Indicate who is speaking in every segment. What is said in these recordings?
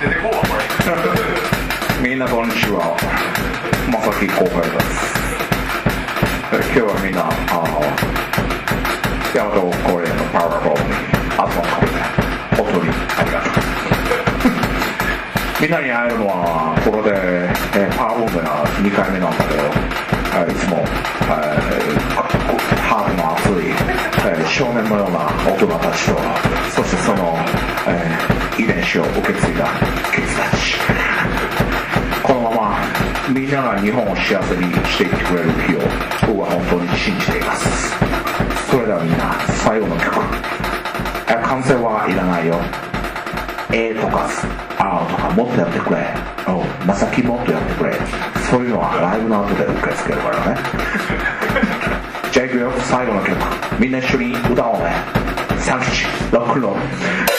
Speaker 1: 出てこうわこれ
Speaker 2: みんなこんにちは。まさきこうへいです。今日はみんなあのヤマトコリアのパワーボールに集まって本当にありがとうみんなに会えるのはこれで、えーパワーボールが2回目なんだけど、えーいつも、えーハートの熱い、えー少年のような大人たちとそしてその、えー遺伝子を受け継いだこのままみんなが日本を幸せにしていってくれる日を僕は本当に信じています。それではみんな最後の曲。え完成はいらないよ A とか R とかもっとやってくれ。おまさきもっとやってくれ。そういうのはライブの後で受け付けるからね。じゃあいくよ。最後の曲。みんな一緒に歌おうね。サンキチロックロール。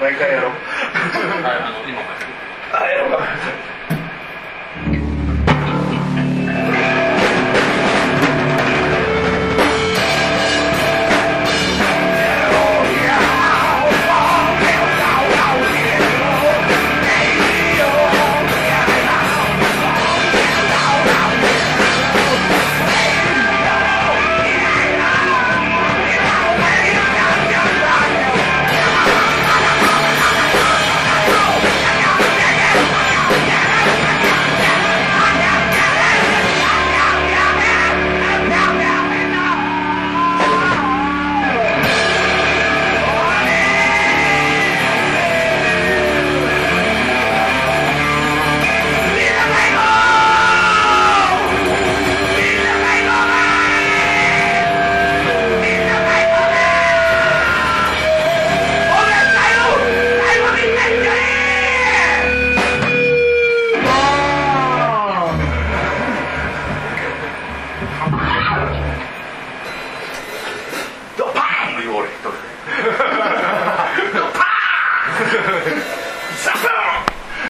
Speaker 2: 毎回やろう。
Speaker 1: はいあの今もやってる
Speaker 2: あやろうか